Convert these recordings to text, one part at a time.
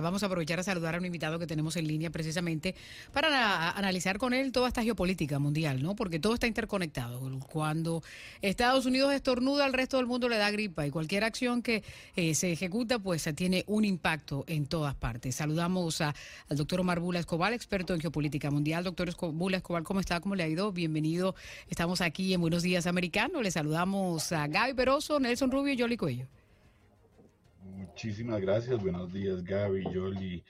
Vamos a aprovechar a saludar a un invitado que tenemos en línea precisamente para analizar con él toda esta geopolítica mundial, ¿no? Porque todo está interconectado. Cuando Estados Unidos estornuda, al resto del mundo le da gripa y cualquier acción que eh, se ejecuta, pues tiene un impacto en todas partes. Saludamos al doctor Omar Bula Escobar, experto en geopolítica mundial. Doctor Bula Escobar, ¿cómo está? ¿Cómo le ha ido? Bienvenido. Estamos aquí en Buenos Días Americano. Le saludamos a Gaby Peroso, Nelson Rubio y Jolly Cuello. Muchísimas gracias. Buenos días, Gaby, Yoli,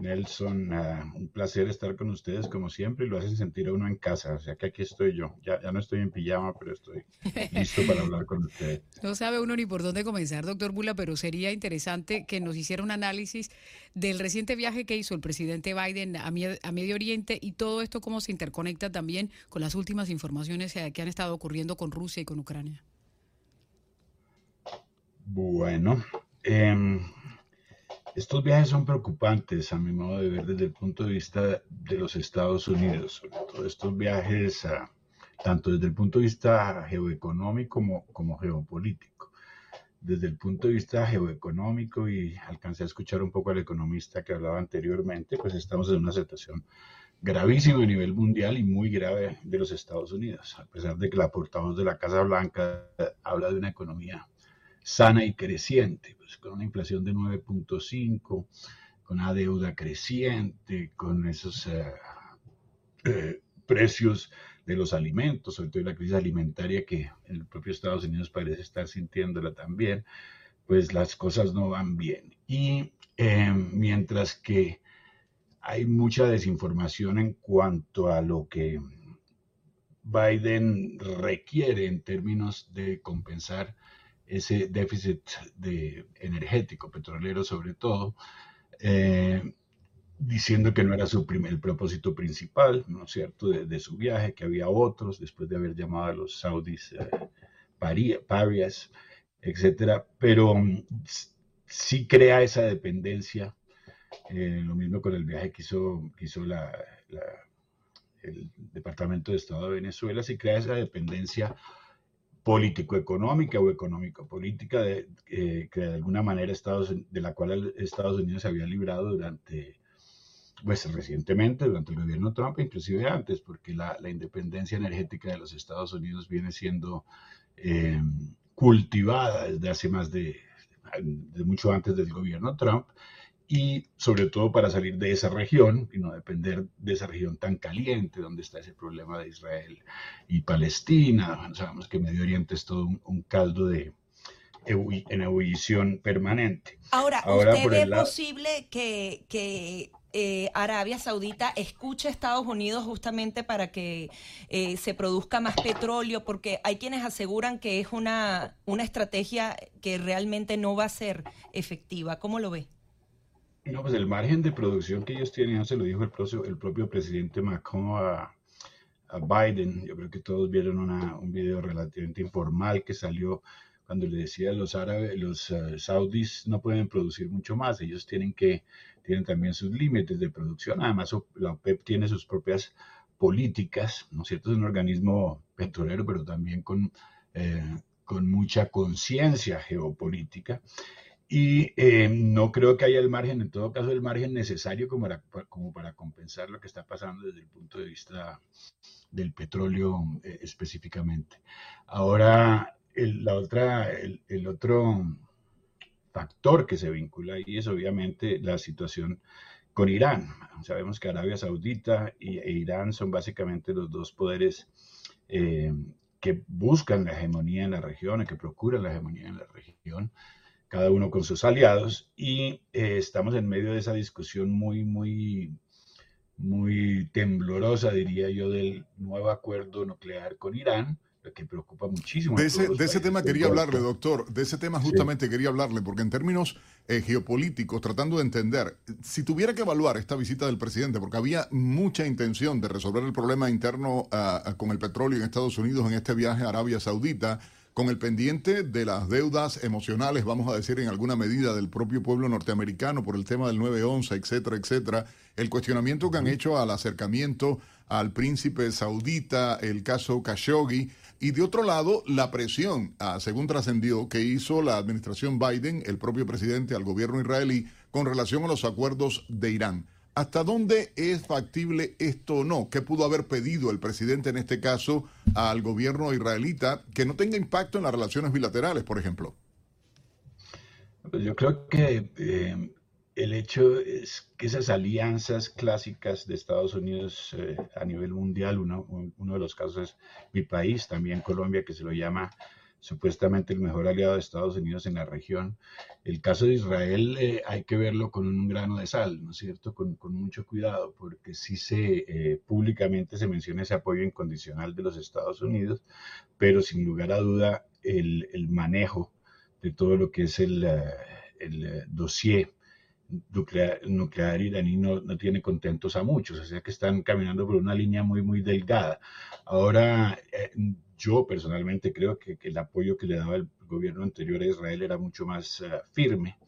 Nelson. Ah, un placer estar con ustedes como siempre y lo hacen sentir a uno en casa. O sea que aquí estoy yo. Ya, ya no estoy en pijama, pero estoy listo para hablar con ustedes. No sabe uno ni por dónde comenzar, doctor Bula, pero sería interesante que nos hiciera un análisis del reciente viaje que hizo el presidente Biden a, a Medio Oriente y todo esto cómo se interconecta también con las últimas informaciones eh, que han estado ocurriendo con Rusia y con Ucrania. Bueno, Em, estos viajes son preocupantes a mi modo de ver desde el punto de vista de los Estados Unidos, sobre todo estos viajes, tanto desde el punto de vista geoeconómico como, como geopolítico. Desde el punto de vista geoeconómico, y alcancé a escuchar un poco al economista que hablaba anteriormente, pues estamos en una situación gravísima a nivel mundial y muy grave de los Estados Unidos, a pesar de que la portavoz de la Casa Blanca habla de una economía sana y creciente, pues con una inflación de 9.5, con una deuda creciente, con esos eh, eh, precios de los alimentos, sobre todo la crisis alimentaria que el propio Estados Unidos parece estar sintiéndola también, pues las cosas no van bien. Y eh, mientras que hay mucha desinformación en cuanto a lo que Biden requiere en términos de compensar ese déficit de energético, petrolero sobre todo, eh, diciendo que no era su primer, el propósito principal, ¿no es cierto?, de, su viaje, que había otros, después de haber llamado a los saudis eh, parias, etcétera, pero mm, sí crea esa dependencia, eh, lo mismo con el viaje que hizo, hizo la, el Departamento de Estado de Venezuela, sí crea esa dependencia político-económica o económico-política de, eh, que de alguna manera Estados, de la cual Estados Unidos se había librado durante, pues recientemente, durante el gobierno Trump, inclusive antes, porque la, la independencia energética de los Estados Unidos viene siendo eh, cultivada desde hace más de, de mucho antes del gobierno Trump y sobre todo para salir de esa región y no depender de esa región tan caliente donde está ese problema de Israel y Palestina. sabemos que Medio Oriente es todo un, caldo de en ebullición permanente. Ahora, ¿usted ve posible que, que eh, Arabia Saudita escuche a Estados Unidos justamente para que eh, se produzca más petróleo? Porque hay quienes aseguran que es una, una estrategia que realmente no va a ser efectiva. ¿Cómo lo ve? No, pues el margen de producción que ellos tienen, se lo dijo el el propio presidente Macron a, Biden. Yo creo que todos vieron un video relativamente informal que salió cuando le decía los árabes, los uh, saudis no pueden producir mucho más, ellos tienen que, tienen también sus límites de producción. Además, la OPEP tiene sus propias políticas, ¿no es cierto? Es un organismo petrolero, pero también con, eh, con mucha conciencia geopolítica y eh, no creo que haya el margen, en todo caso, el margen necesario como para, como para compensar lo que está pasando desde el punto de vista del petróleo eh, específicamente. Ahora, el, la otra, el, otro factor que se vincula ahí es obviamente la situación con Irán. Sabemos que Arabia Saudita e Irán son básicamente los dos poderes eh, que buscan la hegemonía en la región, que procuran la hegemonía en la región cada uno con sus aliados, y eh, estamos en medio de esa discusión muy, muy, muy temblorosa, diría yo, del nuevo acuerdo nuclear con Irán, lo que preocupa muchísimo. De ese, de ese tema quería hablarle, doctor, de ese tema justamente quería hablarle, porque en términos eh, geopolíticos, tratando de entender, si tuviera que evaluar esta visita del presidente, porque había mucha intención de resolver el problema interno uh, con el petróleo en Estados Unidos en este viaje a Arabia Saudita, con el pendiente de las deudas emocionales, vamos a decir, en alguna medida del propio pueblo norteamericano por el tema del 9-11, etcétera, etcétera, el cuestionamiento que han hecho al acercamiento al príncipe saudita, el caso Khashoggi, y de otro lado, la presión, ah, según trascendió, que hizo la administración Biden, el propio presidente, al gobierno israelí, con relación a los acuerdos de Irán. ¿Hasta dónde es factible esto o no? ¿Qué pudo haber pedido el presidente en este caso al gobierno israelita que no tenga impacto en las relaciones bilaterales, por ejemplo? Pues yo creo que eh, el hecho es que esas alianzas clásicas de Estados Unidos eh, a nivel mundial, uno, uno de los casos es mi país, también Colombia, que se lo llama supuestamente el mejor aliado de Estados Unidos en la región. El caso de Israel eh, hay que verlo con un grano de sal, ¿no es cierto? Con, mucho cuidado, porque sí se eh, públicamente se menciona ese apoyo incondicional de los Estados Unidos, pero sin lugar a duda el, manejo de todo lo que es el, eh, el dossier nuclear, nuclear iraní no, no, tiene contentos a muchos, o sea que están caminando por una línea muy, muy delgada. Ahora, yo personalmente creo que, el apoyo que le daba el gobierno anterior a Israel era mucho más eh, firme,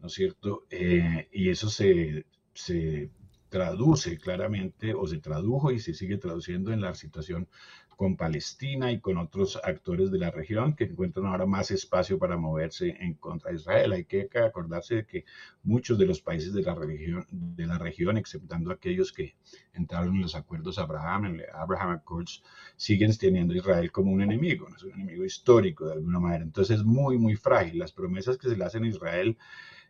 ¿no es cierto? Eh, y eso se, se traduce claramente o se tradujo y se sigue traduciendo en la situación con Palestina y con otros actores de la región que encuentran ahora más espacio para moverse en contra de Israel. Hay que acordarse de que muchos de los países de la región, de la región exceptando aquellos que entraron en los acuerdos Abraham, en Abraham Accords, siguen teniendo Israel como un enemigo, es un enemigo histórico de alguna manera. Entonces es muy, muy frágil. Las promesas que se le hacen a Israel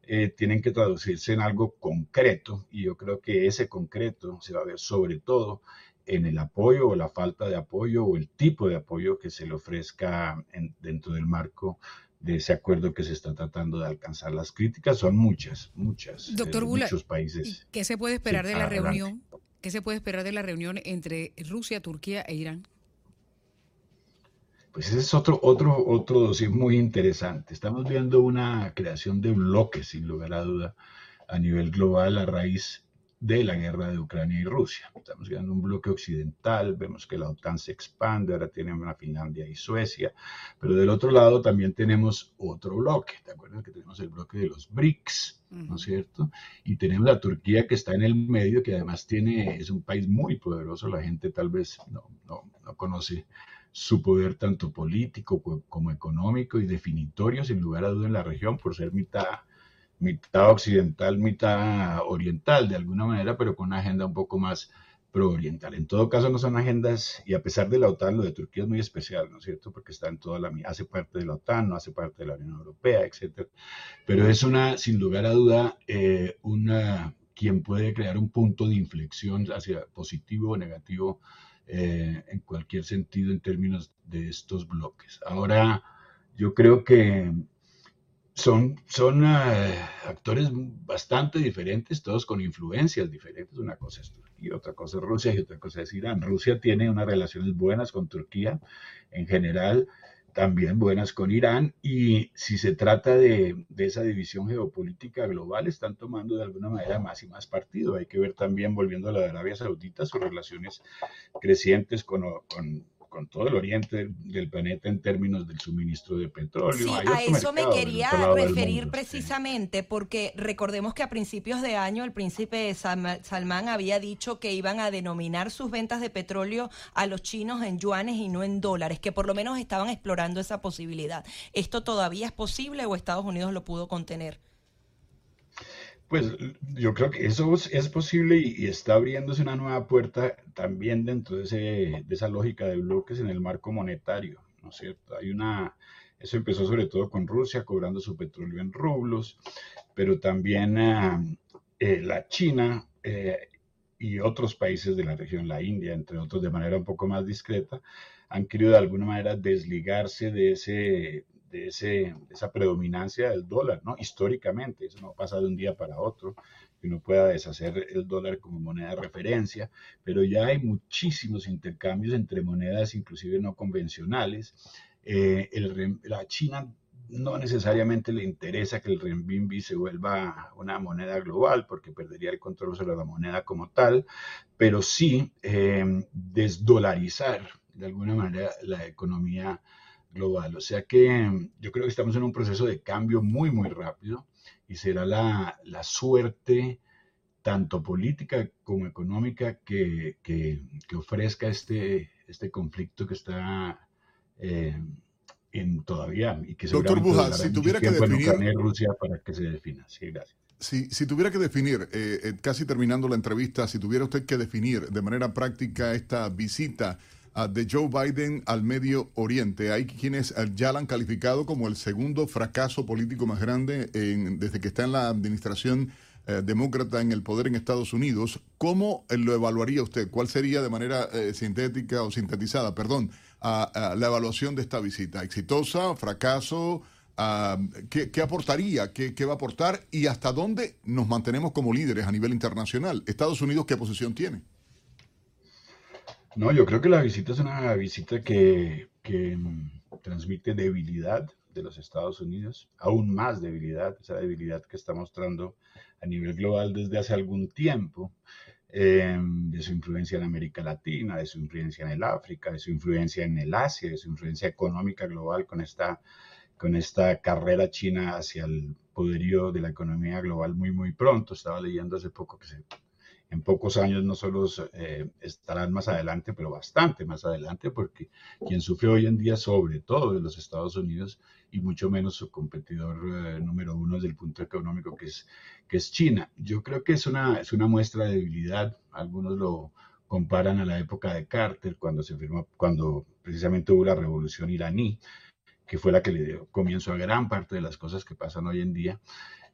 eh, tienen que traducirse en algo concreto y yo creo que ese concreto se va a ver sobre todo en el apoyo o la falta de apoyo o el tipo de apoyo que se le ofrezca dentro del marco de ese acuerdo que se está tratando de alcanzar. Las críticas son muchas, muchas. Doctor Bula, muchos países. ¿Qué se puede esperar de la reunión? ¿Qué se puede esperar de la reunión entre Rusia, Turquía e Irán? Pues ese es otro, otro, otro dossier muy interesante. Estamos viendo una creación de bloques, sin lugar a duda, a nivel global a raíz de la guerra de Ucrania y Rusia. Estamos viendo un bloque occidental, vemos que la OTAN se expande, ahora tenemos a Finlandia y Suecia, pero del otro lado también tenemos otro bloque. ¿Te acuerdas que tenemos el bloque de los BRICS, ¿no es cierto? Y tenemos a Turquía que está en el medio, que además tiene, es un país muy poderoso, la gente tal vez no, no, no conoce su poder tanto político como económico y definitorio, sin lugar a duda, en la región, por ser mitad, mitad occidental, mitad oriental, de alguna manera, pero con una agenda un poco más pro-oriental. En todo caso, no son agendas, y a pesar de la OTAN, lo de Turquía es muy especial, ¿no es cierto? Porque está en toda la, hace parte de la OTAN, no hace parte de la Unión Europea, etcétera. Pero es una, sin lugar a duda, eh, una, quien puede crear un punto de inflexión hacia positivo o negativo eh, en cualquier sentido en términos de estos bloques. Ahora, yo creo que son, son eh, actores bastante diferentes, todos con influencias diferentes. Una cosa es Turquía, otra cosa es Rusia y otra cosa es Irán. Rusia tiene unas relaciones buenas con Turquía en general, también buenas con Irán y si se trata de, esa división geopolítica global, están tomando de alguna manera más y más partido. Hay que ver también, volviendo a la de Arabia Saudita, sus relaciones crecientes con, con con todo el oriente del planeta en términos del suministro de petróleo. Sí, a eso me quería referir precisamente, porque recordemos que a principios de año el príncipe Salmán había dicho que iban a denominar sus ventas de petróleo a los chinos en yuanes y no en dólares, que por lo menos estaban explorando esa posibilidad. ¿Esto todavía es posible o Estados Unidos lo pudo contener? Pues yo creo que eso es posible y, está abriéndose una nueva puerta también dentro de, ese, de esa lógica de bloques en el marco monetario, ¿no es cierto? Hay una, eso empezó sobre todo con Rusia cobrando su petróleo en rublos, pero también ah, eh, la China eh, y otros países de la región, la India, entre otros, de manera un poco más discreta, han querido de alguna manera desligarse de ese de, esa predominancia del dólar, ¿no? Históricamente, eso no pasa de un día para otro. que uno pueda deshacer el dólar como moneda de referencia, pero ya hay muchísimos intercambios entre monedas, inclusive no convencionales. Eh, la China no necesariamente le interesa que el renminbi se vuelva una moneda global porque perdería el control sobre la moneda como tal, pero sí eh, desdolarizar de alguna manera la economía global. O sea que yo creo que estamos en un proceso de cambio muy, muy rápido y será la, suerte tanto política como económica que, ofrezca este, este conflicto que está eh, en todavía y que Doctor Buja, si tuviera que definir Rusia para que se defina. Sí, gracias. Si, si tuviera que definir, eh, eh, casi terminando la entrevista, si tuviera usted que definir de manera práctica esta visita de Joe Biden al Medio Oriente. Hay quienes eh, ya la han calificado como el segundo fracaso político más grande desde que está en la administración eh, demócrata en el poder en Estados Unidos. ¿Cómo eh, lo evaluaría usted? ¿Cuál sería de manera sintética o sintetizada, perdón, la evaluación de esta visita? ¿Exitosa? ¿Fracaso? ¿qué, aportaría? ¿Qué, ¿Qué va a aportar? ¿Y hasta dónde nos mantenemos como líderes a nivel internacional? ¿Estados Unidos qué posición tiene? No, yo creo que la visita es una visita que, mm, transmite debilidad de los Estados Unidos, aún más debilidad, esa debilidad que está mostrando a nivel global desde hace algún tiempo, em, de su influencia en América Latina, de su influencia en el África, de su influencia en el Asia, de su influencia económica global con esta, con esta carrera china hacia el poderío de la economía global muy, muy pronto. Estaba leyendo hace poco que se en pocos años no solo eh, estarán más adelante, pero bastante más adelante, porque quien sufre hoy en día sobre todo de los Estados Unidos y mucho menos su competidor eh, número uno desde el punto económico que es, que es China. Yo creo que es una, es una muestra de debilidad, algunos lo comparan a la época de Carter, cuando se firmó, cuando precisamente hubo la revolución iraní, que fue la que le dio comienzo a gran parte de las cosas que pasan hoy en día.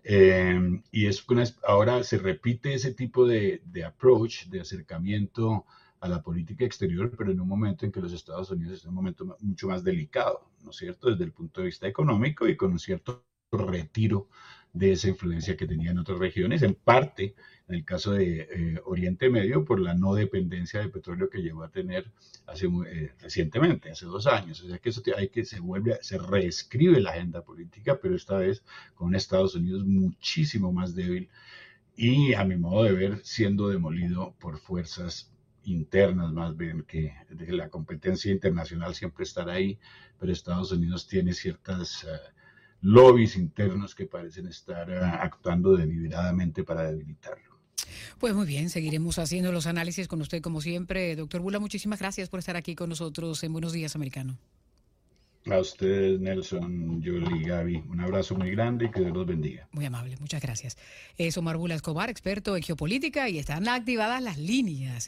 Em, y es ahora se repite ese tipo de, approach, de acercamiento a la política exterior, pero en un momento en que los Estados Unidos es un momento mucho más delicado, ¿no es cierto?, desde el punto de vista económico y con un cierto retiro de esa influencia que tenía en otras regiones, en parte, en el caso de eh, Oriente Medio, por la no dependencia de petróleo que llegó a tener hace eh, recientemente, hace dos años. O sea que eso hay que se vuelve, se reescribe la agenda política, pero esta vez con Estados Unidos muchísimo más débil y, a mi modo de ver, siendo demolido por fuerzas internas más bien que la competencia internacional siempre estará ahí, pero Estados Unidos tiene ciertas uh, lobbies internos que parecen estar eh, actuando deliberadamente para debilitarlo. Pues muy bien, seguiremos haciendo los análisis con usted como siempre. Doctor Bula, muchísimas gracias por estar aquí con nosotros en Buenos Días Americano. A ustedes, Nelson, Julie, Gaby, un abrazo muy grande y que Dios los bendiga. Muy amable, muchas gracias. Es Omar Bula Escobar, experto en geopolítica y están activadas las líneas.